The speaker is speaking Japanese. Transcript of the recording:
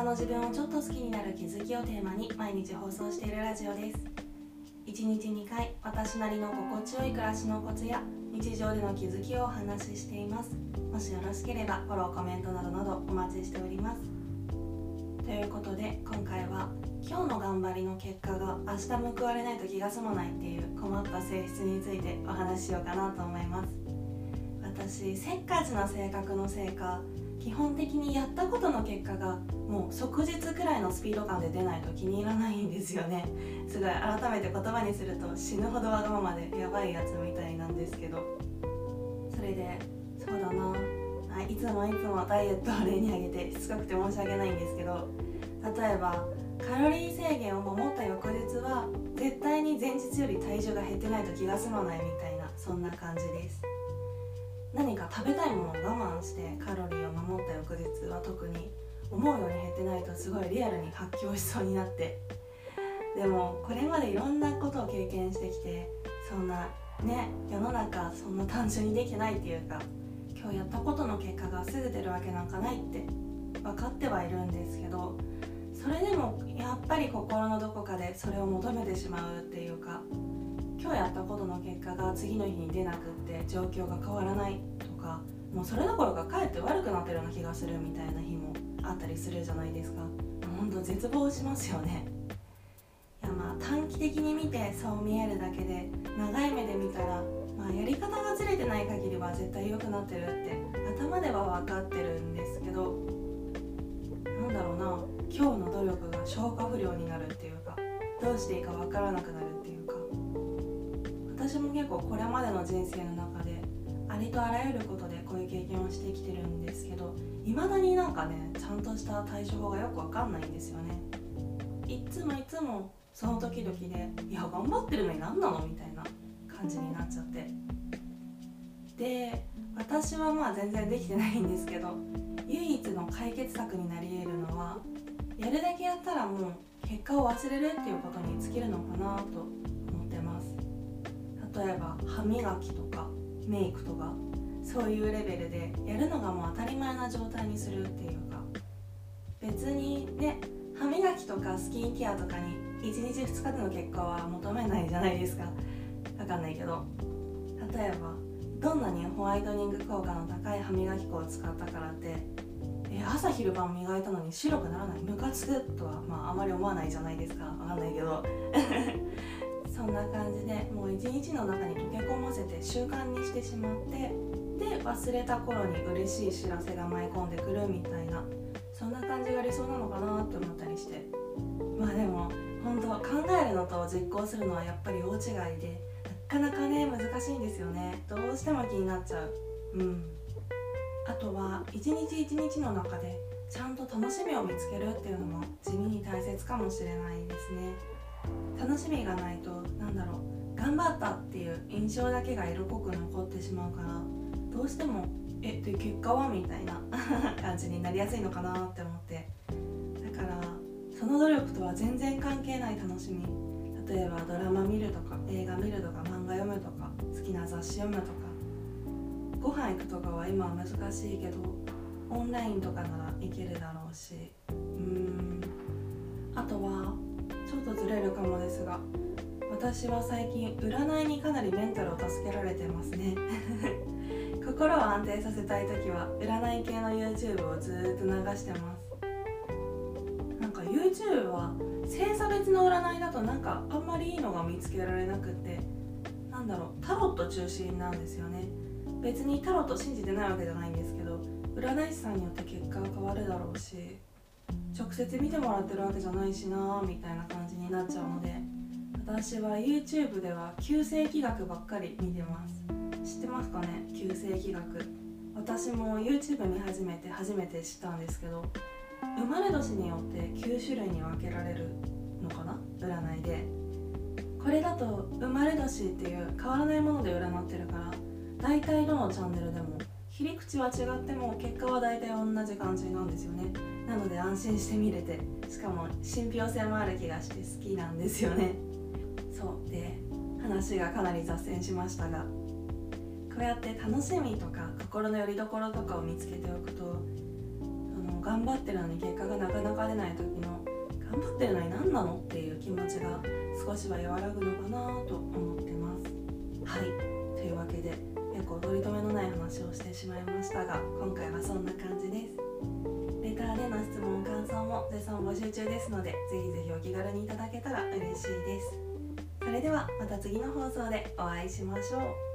日の自分をちょっと好きになる気づきをテーマに毎日放送しているラジオです。1日2回私なりの心地よい暮らしのコツや日常での気づきをお話ししています。もしよろしければフォローコメントなどなどお待ちしております。ということで今回は今日の頑張りの結果が明日報われないと気が済まないっていう困った性質についてお話ししようかなと思います。私せっかちな性格のせいか基本的にやったことの結果がもう即日くらいのスピード感で出ないと気に入らないんですよね。すごい改めて言葉にすると死ぬほどわがままでやばいやつみたいなんですけど。それでそうだな。いつもいつもダイエットを例に挙げてしつこくて申し訳ないんですけど。例えばカロリー制限を守った翌日は絶対に前日より体重が減ってないと気が済まないみたいなそんな感じです。何か食べたいものを我慢してカロリーを守った翌日は特に思うように減ってないとすごいリアルに発狂しそうになって。でもこれまでいろんなことを経験してきてそんなね世の中そんな単純にできてないっていうか今日やったことの結果がすぐ出るわけなんかないって分かってはいるんですけどそれでもやっぱり心のどこかでそれを求めてしまうっていうか今日やったことの結果が次の日に出なくって状況が変わらないとかもうそれどころかかえって悪くなってるような気がするみたいな日もあったりするじゃないですか。ほんと絶望しますよね。いやまあ短期的に見てそう見えるだけで長い目で見たら、まあ、やり方がずれてない限りは絶対良くなってるって頭では分かってるんですけどなんだろうな今日の努力が消化不良になるっていうかどうしていいか分からなくなるっていう。私も結構これまでの人生の中でありとあらゆることでこういう経験をしてきてるんですけどいまだになんかねちゃんとした対処法がよくわかんないんですよね。いつもいつもその時々でいや頑張ってるのに何なの？みたいな感じになっちゃって。で私はまあ全然できてないんですけど唯一の解決策になり得るのはやるだけやったらもう結果を忘れるっていうことに尽きるのかなと例えば歯磨きとかメイクとかそういうレベルでやるのがもう当たり前な状態にするっていうか別にね歯磨きとかスキンケアとかに1日2日での結果は求めないじゃないですか。わかんないけど例えばどんなにホワイトニング効果の高い歯磨き粉を使ったからってえ朝昼晩磨いたのに白くならない？ムカつくとはまああまり思わないじゃないですか。わかんないけど。そんな感じでもう一日の中に溶け込ませて習慣にしてしまってで忘れた頃に嬉しい知らせが舞い込んでくるみたいなそんな感じが理想なのかなって思ったりして。まあでも本当考えるのと実行するのはやっぱり大違いでなかなかね難しいんですよね。どうしても気になっちゃう。うん。あとは一日一日の中でちゃんと楽しみを見つけるっていうのも地味に大切かもしれないですね。楽しみがないとなんだろう頑張ったっていう印象だけが色濃く残ってしまうからどうしてもえっで結果はみたいな 感じになりやすいのかなって思って。だからその努力とは全然関係ない楽しみ。例えばドラマ見るとか映画見るとか漫画読むとか好きな雑誌読むとか。ご飯行くとかは今は難しいけどオンラインとかならいけるだろうし。うーん。あとはちょっとずれるかもですが私は最近占いにかなりメンタルを助けられてますね。心を安定させたい時は占い系の YouTube をずーっと流してます。なんか YouTube は星座別の占いだとなんかあんまりいいのが見つけられなくってなんだろうタロット中心なんですよね。別にタロット信じてないわけじゃないんですけど占い師さんによって結果が変わるだろうし。直接見てもらってるわけじゃないしなみたいな感じになっちゃうので私は YouTube では旧世紀学ばっかり見てます。知ってますかね？旧世紀学。私も YouTube 見始めて初めて知ったんですけど生まれ年によって9種類に分けられるのかな？占いで。これだと生まれ年っていう変わらないもので占ってるから大体どのチャンネルでも切り口は違っても結果は大体同じ感じなんですよね。なので安心して見れてしかも信憑性もある気がして好きなんですよね。そう。で話がかなり脱線しましたがこうやって楽しみとか心の拠り所とかを見つけておくとそのの頑張ってるのに結果がなかなか出ない時の頑張ってるのに何なのっていう気持ちが少しは和らぐのかなと思ってます。取り留めのない話をしてしまいましたが今回はそんな感じです。レターでの質問感想も絶賛募集中ですのでぜひぜひお気軽にいただけたら嬉しいです。それではまた次の放送でお会いしましょう。